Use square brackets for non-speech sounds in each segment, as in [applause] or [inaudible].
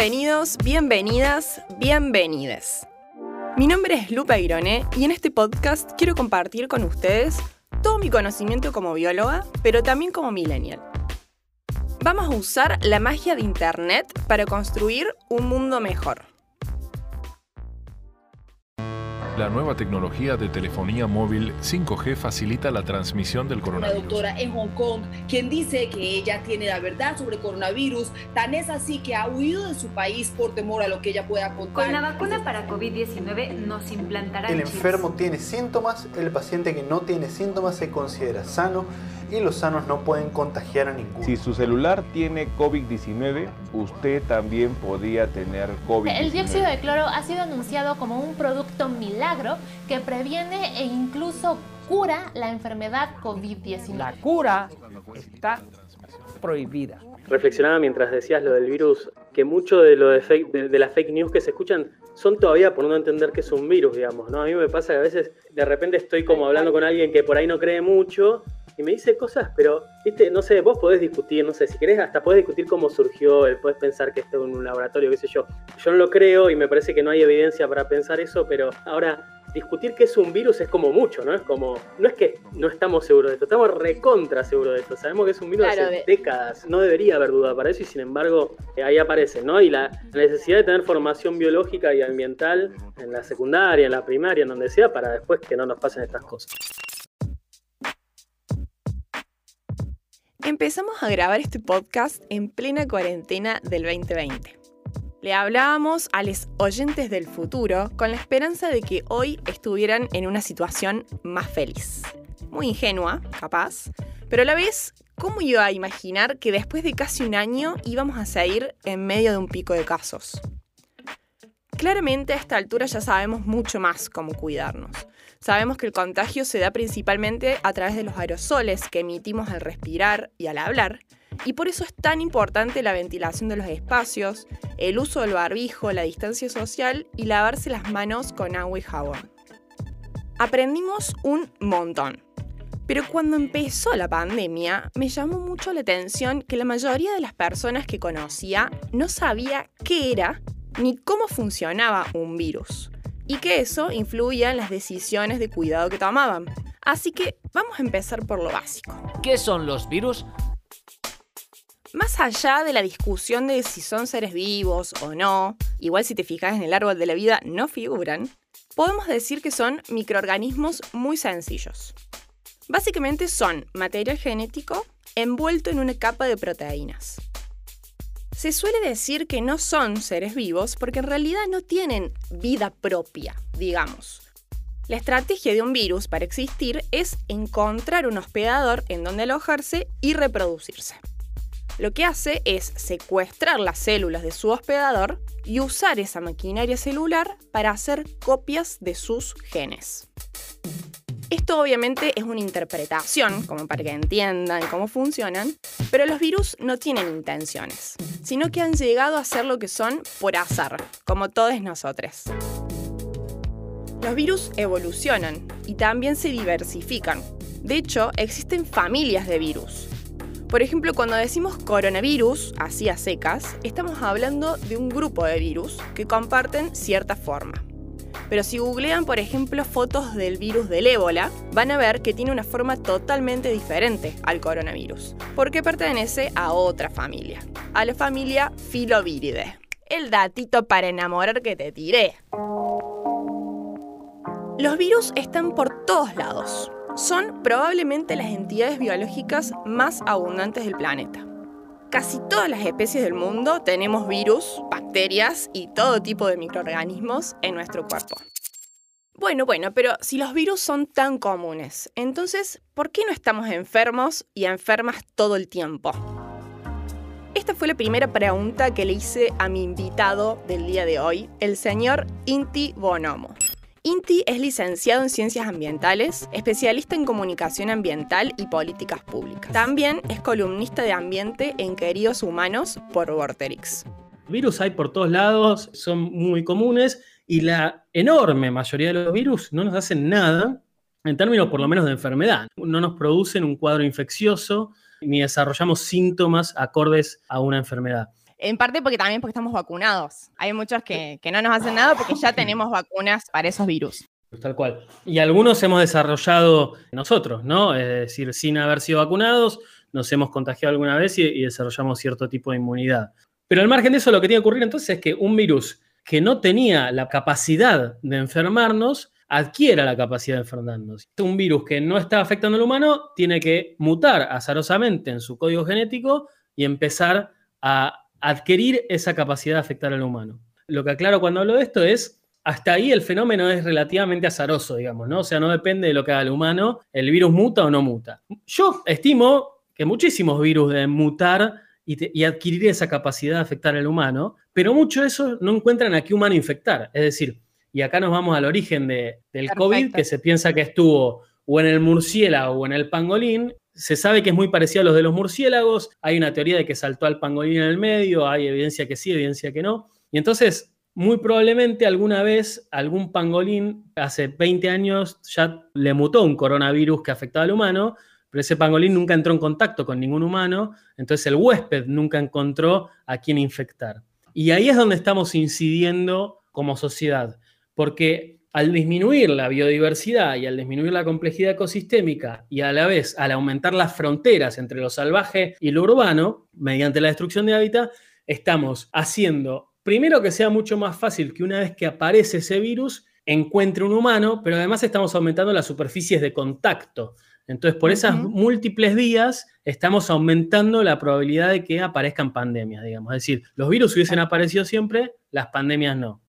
Bienvenidos, bienvenidas, bienvenides. Mi nombre es Lupa Ironé y en este podcast quiero compartir con ustedes todo mi conocimiento como bióloga, pero también como millennial. Vamos a usar la magia de Internet para construir un mundo mejor. La nueva tecnología de telefonía móvil 5G facilita la transmisión del Una coronavirus. doctora en Hong Kong quien dice que ella tiene la verdad sobre coronavirus, tan es así que ha huido de su país por temor a lo que ella pueda contar. Con la vacuna para COVID-19 nos implantarán El chips. enfermo tiene síntomas, el paciente que no tiene síntomas se considera sano y los sanos no pueden contagiar a ninguno. Si su celular tiene COVID-19, usted también podría tener COVID-19. El dióxido de cloro ha sido anunciado como un producto milagro que previene e incluso cura la enfermedad COVID-19. La cura está prohibida. reflexionaba mientras decías lo del virus, que mucho de lo de, fake, de, de las fake news que se escuchan son todavía por no entender que es un virus, digamos, ¿no? A mí me pasa que a veces de repente estoy como hablando con alguien que por ahí no cree mucho y me dice cosas, pero, viste, no sé, vos podés discutir, no sé, si querés hasta podés discutir cómo surgió, él podés pensar que esto es un laboratorio, qué sé yo. Yo no lo creo y me parece que no hay evidencia para pensar eso, pero ahora discutir que es un virus es como mucho, ¿no? Es como, no es que no estamos seguros de esto, estamos recontra seguros de esto, sabemos que es un virus Claro, hace de- décadas, no debería haber duda para eso y sin embargo eh, ahí aparece, ¿no? Y la, la necesidad de tener formación biológica y ambiental en la secundaria, en la primaria, en donde sea, para después que no nos pasen estas cosas. Empezamos a grabar este podcast en plena cuarentena del 2020. Le hablábamos a los oyentes del futuro con la esperanza de que hoy estuvieran en una situación más feliz. Muy ingenua, capaz, pero a la vez, ¿cómo iba a imaginar que después de casi un año íbamos a seguir en medio de un pico de casos? Claramente a esta altura ya sabemos mucho más cómo cuidarnos. Sabemos que el contagio se da principalmente a través de los aerosoles que emitimos al respirar y al hablar, y por eso es tan importante la ventilación de los espacios, el uso del barbijo, la distancia social y lavarse las manos con agua y jabón. Aprendimos un montón. Pero cuando empezó la pandemia, me llamó mucho la atención que la mayoría de las personas que conocía no sabía qué era ni cómo funcionaba un virus, y que eso influía en las decisiones de cuidado que tomaban. Así que vamos a empezar por lo básico. ¿Qué son los virus? Más allá de la discusión de si son seres vivos o no, igual si te fijas en el árbol de la vida no figuran, podemos decir que son microorganismos muy sencillos. Básicamente son material genético envuelto en una capa de proteínas. Se suele decir que no son seres vivos porque en realidad no tienen vida propia, digamos. La estrategia de un virus para existir es encontrar un hospedador en donde alojarse y reproducirse. Lo que hace es secuestrar las células de su hospedador y usar esa maquinaria celular para hacer copias de sus genes. Esto obviamente es una interpretación, como para que entiendan cómo funcionan, pero los virus no tienen intenciones, sino que han llegado a ser lo que son por azar, como todos nosotros. Los virus evolucionan y también se diversifican. De hecho, existen familias de virus. Por ejemplo, cuando decimos coronavirus, así a secas, estamos hablando de un grupo de virus que comparten cierta forma. Pero si googlean, por ejemplo, fotos del virus del ébola, van a ver que tiene una forma totalmente diferente al coronavirus, porque pertenece a otra familia, a la familia Filoviridae. El datito para enamorar que te tiré. Los virus están por todos lados. Son probablemente las entidades biológicas más abundantes del planeta. Casi todas las especies del mundo tenemos virus, bacterias y todo tipo de microorganismos en nuestro cuerpo. Bueno, bueno, pero si los virus son tan comunes, entonces, ¿por qué no estamos enfermos y enfermas todo el tiempo? Esta fue la primera pregunta que le hice a mi invitado del día de hoy, el señor Inti Bonomo. Inti es licenciado en Ciencias Ambientales, especialista en Comunicación Ambiental y Políticas Públicas. También es columnista de ambiente en Queridos Humanos por Vorterix. Virus hay por todos lados, son muy comunes y la enorme mayoría de los virus no nos hacen nada en términos por lo menos de enfermedad. No nos producen un cuadro infeccioso ni desarrollamos síntomas acordes a una enfermedad. En parte porque también porque estamos vacunados. Hay muchos que, que no nos hacen nada porque ya tenemos vacunas para esos virus. Tal cual. Y algunos hemos desarrollado nosotros, ¿no? Es decir, sin haber sido vacunados, nos hemos contagiado alguna vez y, y desarrollamos cierto tipo de inmunidad. Pero al margen de eso, lo que tiene que ocurrir entonces es que un virus que no tenía la capacidad de enfermarnos, adquiera la capacidad de enfermarnos. Un virus que no está afectando al humano tiene que mutar azarosamente en su código genético y empezar a adquirir esa capacidad de afectar al humano. Lo que aclaro cuando hablo de esto es, hasta ahí el fenómeno es relativamente azaroso, digamos, ¿no? O sea, no depende de lo que haga el humano, el virus muta o no muta. Yo estimo que muchísimos virus deben mutar y, adquirir esa capacidad de afectar al humano, pero mucho de eso no encuentran a qué humano infectar. Es decir, y acá nos vamos al origen de, del COVID, que se piensa que estuvo o en el murciélago o en el pangolín. Se sabe que es muy parecido a los de los murciélagos. Hay una teoría de que saltó al pangolín en el medio. Hay evidencia que sí, evidencia que no. Y entonces, muy probablemente alguna vez algún pangolín, hace 20 años, ya le mutó un coronavirus que afectaba al humano, pero ese pangolín nunca entró en contacto con ningún humano, entonces el huésped nunca encontró a quién infectar. Y ahí es donde estamos incidiendo como sociedad porque al disminuir la biodiversidad y al disminuir la complejidad ecosistémica y a la vez al aumentar las fronteras entre lo salvaje y lo urbano, mediante la destrucción de hábitat, estamos haciendo, primero que sea mucho más fácil que una vez que aparece ese virus, encuentre un humano, pero además estamos aumentando las superficies de contacto. Entonces, por esas múltiples vías, estamos aumentando la probabilidad de que aparezcan pandemias, digamos. Es decir, los virus hubiesen aparecido siempre, las pandemias no.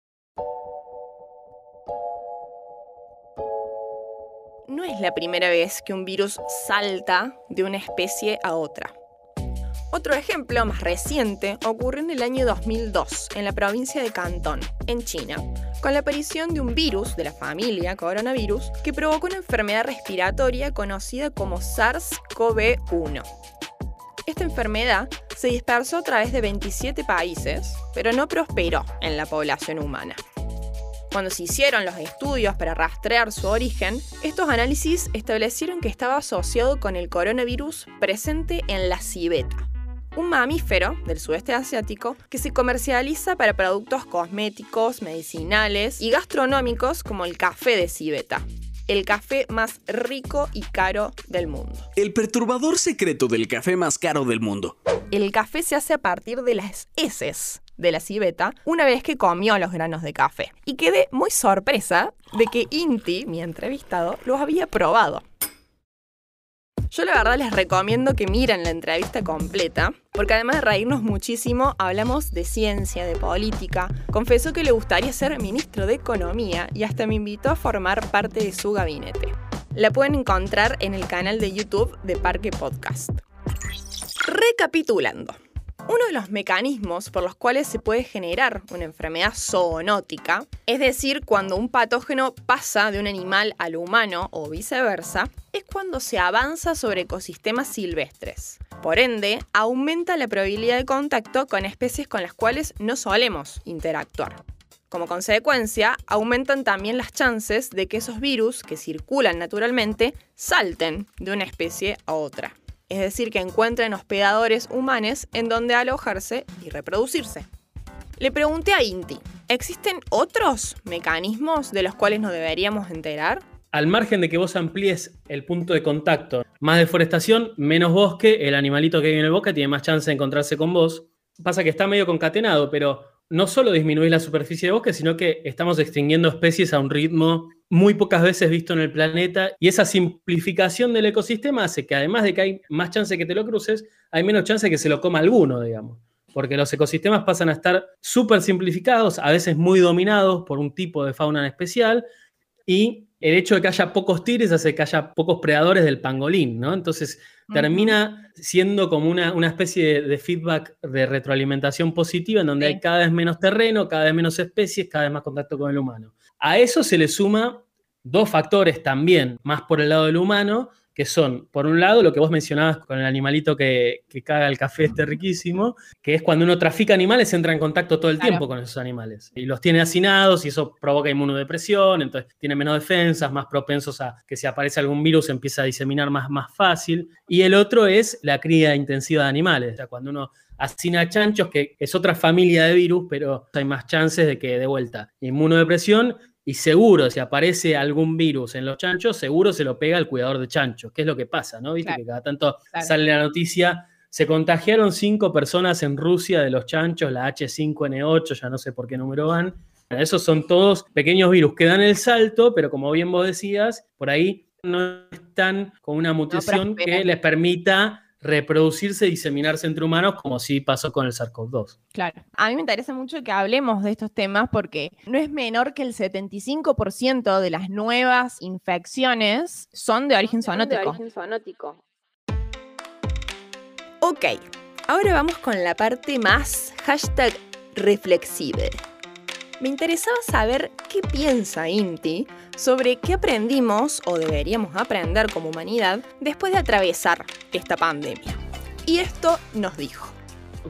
Es la primera vez que un virus salta de una especie a otra. Otro ejemplo más reciente ocurrió en el año 2002 en la provincia de Cantón, en China, con la aparición de un virus de la familia coronavirus que provocó una enfermedad respiratoria conocida como SARS-CoV-1. Esta enfermedad se dispersó a través de 27 países, pero no prosperó en la población humana. Cuando se hicieron los estudios para rastrear su origen, estos análisis establecieron que estaba asociado con el coronavirus presente en la civeta, un mamífero del sudeste asiático que se comercializa para productos cosméticos, medicinales y gastronómicos como el café de civeta, el café más rico y caro del mundo. El perturbador secreto del café más caro del mundo. El café se hace a partir de las heces de la civeta una vez que comió los granos de café. Y quedé muy sorpresa de que Inti, mi entrevistado, los había probado. Yo la verdad les recomiendo que miren la entrevista completa, porque además de reírnos muchísimo, hablamos de ciencia, de política. Confesó que le gustaría ser ministro de Economía y hasta me invitó a formar parte de su gabinete. La pueden encontrar en el canal de YouTube de Parque Podcast. Recapitulando. Uno de los mecanismos por los cuales se puede generar una enfermedad zoonótica, es decir, cuando un patógeno pasa de un animal al humano o viceversa, es cuando se avanza sobre ecosistemas silvestres. Por ende, aumenta la probabilidad de contacto con especies con las cuales no solemos interactuar. Como consecuencia, aumentan también las chances de que esos virus que circulan naturalmente salten de una especie a otra es decir, que encuentren hospedadores humanos en donde alojarse y reproducirse. Le pregunté a Inti, ¿existen otros mecanismos de los cuales nos deberíamos enterar? Al margen de que vos amplíes el punto de contacto, más deforestación, menos bosque, el animalito que vive en el bosque tiene más chance de encontrarse con vos. Pasa que está medio concatenado, pero no solo disminuís la superficie de bosque, sino que estamos extinguiendo especies a un ritmo muy pocas veces visto en el planeta. Y esa simplificación del ecosistema hace que además de que hay más chance que te lo cruces, hay menos chance que se lo coma alguno, digamos. Porque los ecosistemas pasan a estar súper simplificados, a veces muy dominados por un tipo de fauna en especial, y el hecho de que haya pocos tigres hace que haya pocos predadores del pangolín, ¿no? Entonces termina siendo como una, especie de, feedback de retroalimentación positiva en donde hay cada vez menos terreno, cada vez menos especies, cada vez más contacto con el humano. A eso se le suma dos factores también, más por el lado del humano, que son, por un lado, lo que vos mencionabas con el animalito que, que caga el café este riquísimo, que es cuando uno trafica animales, entra en contacto todo el tiempo con esos animales. Y los tiene hacinados y eso provoca inmunodepresión, entonces tiene menos defensas, más propensos a que si aparece algún virus empieza a diseminar más, más fácil. Y el otro es la cría intensiva de animales, o sea, cuando uno hacina chanchos, que es otra familia de virus, pero hay más chances de que de vuelta inmunodepresión y seguro, si aparece algún virus en los chanchos, seguro se lo pega el cuidador de chanchos, que es lo que pasa, ¿no? Viste que cada tanto sale la noticia, se contagiaron cinco personas en Rusia de los chanchos, la H5N8, ya no sé por qué número van. Esos son todos pequeños virus que dan el salto, pero como bien vos decías, por ahí no están con una mutación que les permita reproducirse y diseminarse entre humanos, como sí pasó con el SARS-CoV-2. Claro. A mí me interesa mucho que hablemos de estos temas porque no es menor que el 75% de las nuevas infecciones son de origen zoonótico. Ok, ahora vamos con la parte más hashtag reflexive. Me interesaba saber qué piensa Inti sobre qué aprendimos o deberíamos aprender como humanidad después de atravesar esta pandemia. Y esto nos dijo.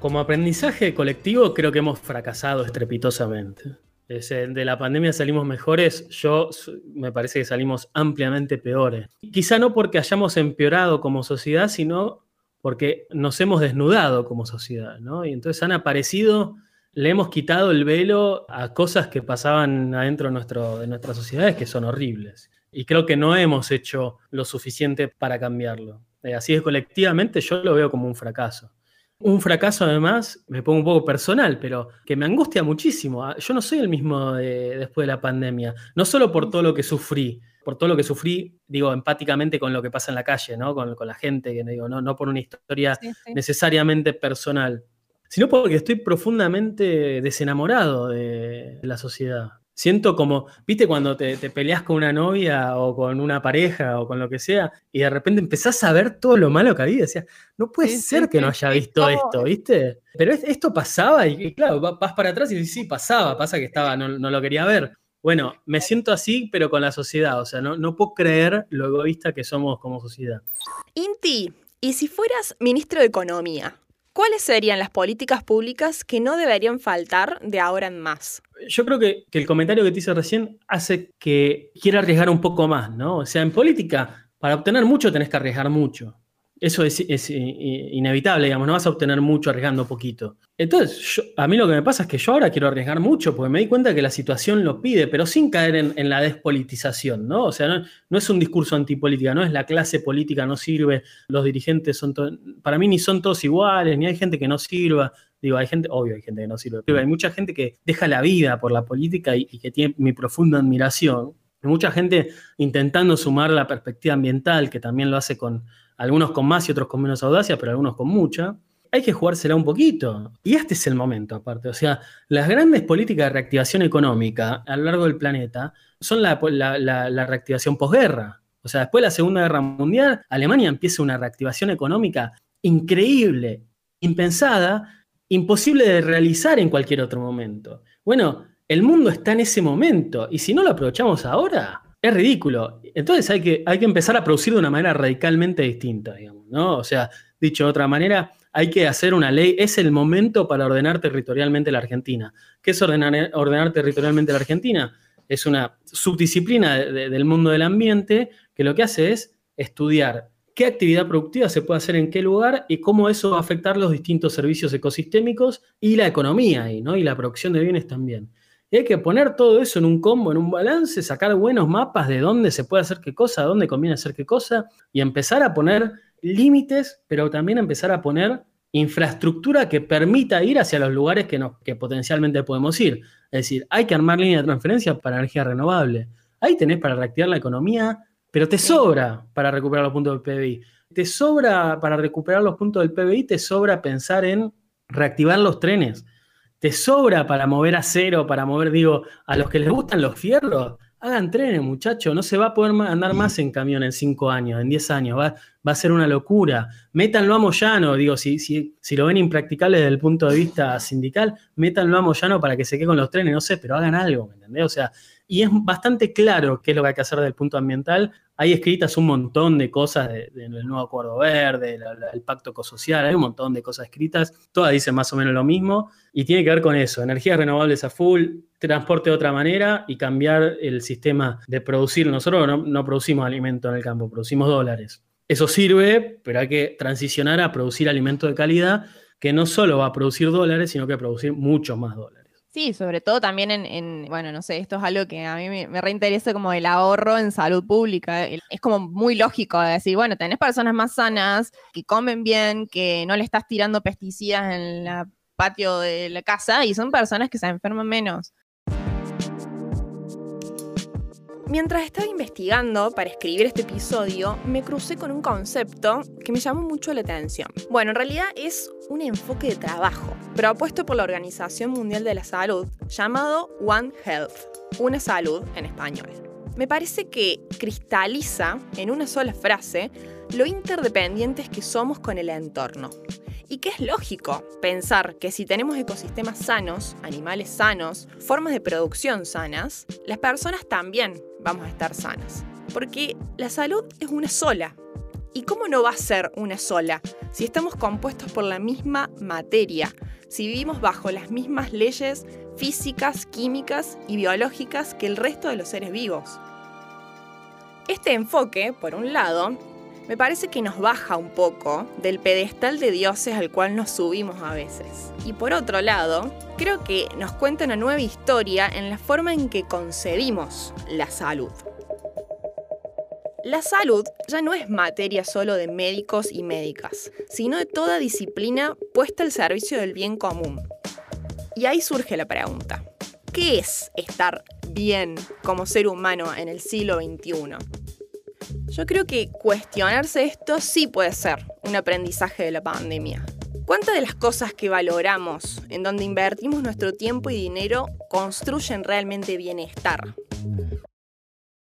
Como aprendizaje colectivo creo que hemos fracasado estrepitosamente. De la pandemia salimos mejores, yo me parece que salimos ampliamente peores. Quizá no porque hayamos empeorado como sociedad, sino porque nos hemos desnudado como sociedad, ¿no? Y entonces han aparecido le hemos quitado el velo a cosas que pasaban adentro de, nuestro, de nuestras sociedades que son horribles. Y creo que no hemos hecho lo suficiente para cambiarlo. Eh, así es, colectivamente yo lo veo como un fracaso. Un fracaso además, me pongo un poco personal, pero que me angustia muchísimo. Ah, yo no soy el mismo después de la pandemia, no solo por todo lo que sufrí, por todo lo que sufrí, digo, empáticamente con lo que pasa en la calle, ¿no? Con, la gente, que digo, no, no por una historia necesariamente personal, sino porque estoy profundamente desenamorado de la sociedad. Siento como, viste, cuando te, peleas con una novia o con una pareja o con lo que sea, y de repente empezás a ver todo lo malo que había. Decías, no puede ser que no haya visto esto, ¿viste? Pero esto pasaba y, claro, vas para atrás y dices, sí, pasaba, pasa que estaba, no, lo quería ver. Bueno, me siento así, pero con la sociedad. O sea, no, no puedo creer lo egoísta que somos como sociedad. Inti, ¿y si fueras ministro de Economía? ¿Cuáles serían las políticas públicas que no deberían faltar de ahora en más? Yo creo que, el comentario que te hice recién hace que quiera arriesgar un poco más, ¿no? O sea, en política, para obtener mucho tenés que arriesgar mucho. Eso es, inevitable, digamos, no vas a obtener mucho arriesgando poquito. Entonces, a mí lo que me pasa es que yo ahora quiero arriesgar mucho porque me di cuenta que la situación lo pide, pero sin caer en, la despolitización, ¿no? O sea, no, es un discurso antipolítica, no es la clase política no sirve, los dirigentes son para mí ni son todos iguales, ni hay gente que no sirva. Digo, hay gente, obvio hay gente que no sirve, pero hay mucha gente que deja la vida por la política y que tiene mi profunda admiración. Mucha gente intentando sumar la perspectiva ambiental, que también lo hace con algunos con más y otros con menos audacia, pero algunos con mucha, hay que jugársela un poquito. Y este es el momento, aparte. O sea, las grandes políticas de reactivación económica a lo largo del planeta son la, reactivación posguerra. O sea, después de la Segunda Guerra Mundial, Alemania empieza una reactivación económica increíble, impensada, imposible de realizar en cualquier otro momento. Bueno, el mundo está en ese momento y si no lo aprovechamos ahora, es ridículo. Entonces hay que, hay que empezar a producir de una manera radicalmente distinta, digamos, ¿no? O sea, dicho de otra manera, hay que hacer una ley. Es el momento para ordenar territorialmente la Argentina. ¿Qué es ordenar, ordenar territorialmente la Argentina? Es una subdisciplina del mundo del ambiente que lo que hace es estudiar qué actividad productiva se puede hacer en qué lugar y cómo eso va a afectar los distintos servicios ecosistémicos y la economía ¿no? y la producción de bienes también. Y hay que poner todo eso en un combo, en un balance, sacar buenos mapas de dónde se puede hacer qué cosa, dónde conviene hacer qué cosa, y empezar a poner límites, pero también empezar a poner infraestructura que permita ir hacia los lugares que, que potencialmente podemos ir. Es decir, hay que armar líneas de transferencia para energía renovable. Ahí tenés para reactivar la economía, pero te sobra para recuperar los puntos del PBI. Te sobra para recuperar los puntos del PBI, te sobra pensar en reactivar los trenes te sobra para mover a cero, para mover, digo, a los que les gustan los fierros, hagan trenes, muchachos, no se va a poder andar más en camión en cinco años, en diez años, va, va a ser una locura. Métanlo a Moyano, digo, si, si, si, lo ven impracticable desde el punto de vista sindical, métanlo a Moyano para que se quede con los trenes, no sé, pero hagan algo, ¿me entendés? O sea, y es bastante claro qué es lo que hay que hacer desde el punto ambiental. Hay escritas un montón de cosas del nuevo acuerdo verde, el pacto ecosocial, hay un montón de cosas escritas, todas dicen más o menos lo mismo y tiene que ver con eso, energías renovables a full, transporte de otra manera y cambiar el sistema de producir. Nosotros no, no producimos alimento en el campo, producimos dólares. Eso sirve, pero hay que transicionar a producir alimento de calidad que no solo va a producir dólares, sino que va a producir muchos más dólares. Sí, sobre todo también en, bueno, no sé, esto es algo que a mí me, reinteresa como el ahorro en salud pública. Es como muy lógico decir, bueno, tenés personas más sanas, que comen bien, que no le estás tirando pesticidas en el patio de la casa y son personas que se enferman menos. Mientras estaba investigando para escribir este episodio, me crucé con un concepto que me llamó mucho la atención. Bueno, en realidad es un enfoque de trabajo propuesto por la Organización Mundial de la Salud llamado One Health, una salud en español. Me parece que cristaliza en una sola frase lo interdependientes que somos con el entorno y que es lógico pensar que si tenemos ecosistemas sanos, animales sanos, formas de producción sanas, las personas también vamos a estar sanas. Porque la salud es una sola. ¿Y cómo no va a ser una sola si estamos compuestos por la misma materia, si vivimos bajo las mismas leyes físicas, químicas y biológicas que el resto de los seres vivos? Este enfoque, por un lado, me parece que nos baja un poco del pedestal de dioses al cual nos subimos a veces. Y por otro lado, creo que nos cuenta una nueva historia en la forma en que concebimos la salud. La salud ya no es materia solo de médicos y médicas, sino de toda disciplina puesta al servicio del bien común. Y ahí surge la pregunta, ¿qué es estar bien como ser humano en el siglo XXI? Yo creo que cuestionarse esto sí puede ser un aprendizaje de la pandemia. ¿Cuántas de las cosas que valoramos, en donde invertimos nuestro tiempo y dinero, construyen realmente bienestar?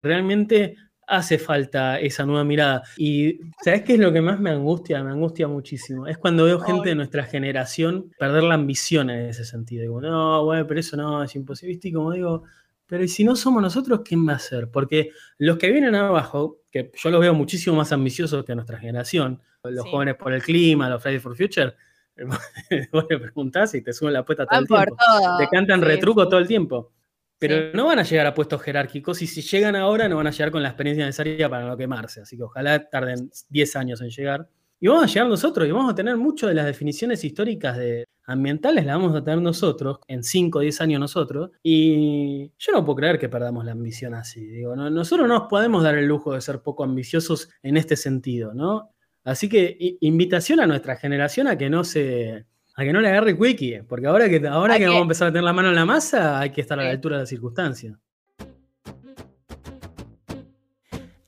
Realmente hace falta esa nueva mirada. Y ¿sabes qué es lo que más me angustia? Me angustia muchísimo. Es cuando veo gente de nuestra generación perder la ambición en ese sentido. Digo, no, bueno, pero eso no, es imposible. Y como digo, pero si no somos nosotros, ¿quién va a ser? Porque los que vienen abajo, que yo los veo muchísimo más ambiciosos que nuestra generación, los jóvenes por el clima, los Fridays for Future, [laughs] vos le preguntás y te suben la apuesta todo el tiempo. Te cantan retruco todo el tiempo. Pero no van a llegar a puestos jerárquicos y si llegan ahora no van a llegar con la experiencia necesaria para no quemarse. Así que ojalá tarden 10 años en llegar. Y vamos a llegar nosotros y vamos a tener muchas de las definiciones históricas de ambientales, las vamos a tener nosotros, en 5 o 10 años nosotros. Y yo no puedo creer que perdamos la ambición así. Digo, nosotros no nos podemos dar el lujo de ser poco ambiciosos en este sentido, ¿no? Así que invitación a nuestra generación a que no se. a que no le agarre quickie, porque ahora que, ahora que, vamos a empezar a tener la mano en la masa, hay que estar a la altura de la circunstancia.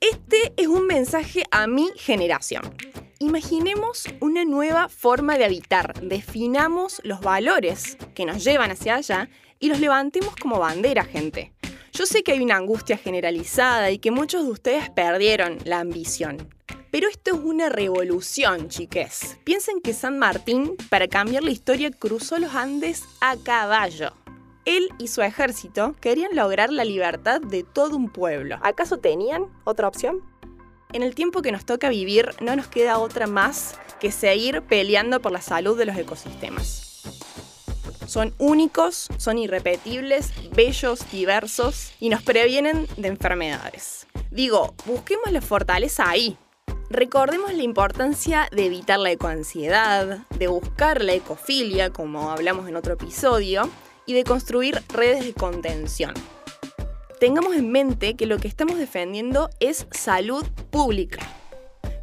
Este es un mensaje a mi generación. Imaginemos una nueva forma de habitar, definamos los valores que nos llevan hacia allá y los levantemos como bandera, gente. Yo sé que hay una angustia generalizada y que muchos de ustedes perdieron la ambición. Pero esto es una revolución, chiques. Piensen que San Martín, para cambiar la historia, cruzó los Andes a caballo. Él y su ejército querían lograr la libertad de todo un pueblo. ¿Acaso tenían otra opción? En el tiempo que nos toca vivir no nos queda otra más que seguir peleando por la salud de los ecosistemas. Son únicos, son irrepetibles, bellos, diversos y nos previenen de enfermedades. Digo, busquemos la fortaleza ahí. Recordemos la importancia de evitar la ecoansiedad, de buscar la ecofilia, como hablamos en otro episodio, y de construir redes de contención tengamos en mente que lo que estamos defendiendo es salud pública.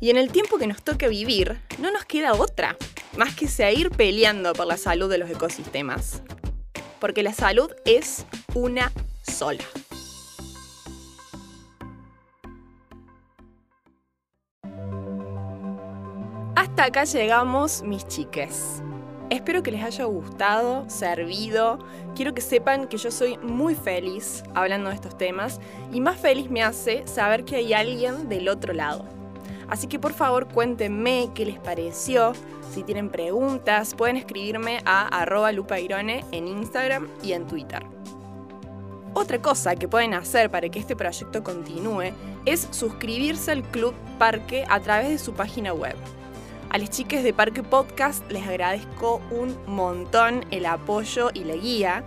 Y en el tiempo que nos toca vivir, no nos queda otra, más que seguir peleando por la salud de los ecosistemas. Porque la salud es una sola. Hasta acá llegamos, mis chiques. Espero que les haya gustado, servido. Quiero que sepan que yo soy muy feliz hablando de estos temas y más feliz me hace saber que hay alguien del otro lado. Así que por favor cuéntenme qué les pareció. Si tienen preguntas, pueden escribirme a arroba lupairone en Instagram y en Twitter. Otra cosa que pueden hacer para que este proyecto continúe es suscribirse al Club Parque a través de su página web. A las chicas de Parque Podcast les agradezco un montón el apoyo y la guía,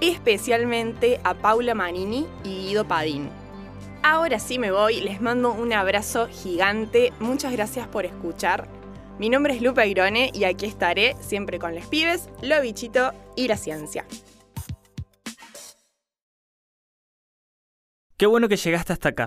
especialmente a Paula Manini y Guido Padín. Ahora sí me voy, les mando un abrazo gigante, muchas gracias por escuchar. Mi nombre es Lupe Irone y aquí estaré siempre con los pibes, lo bichito y la ciencia. Qué bueno que llegaste hasta acá.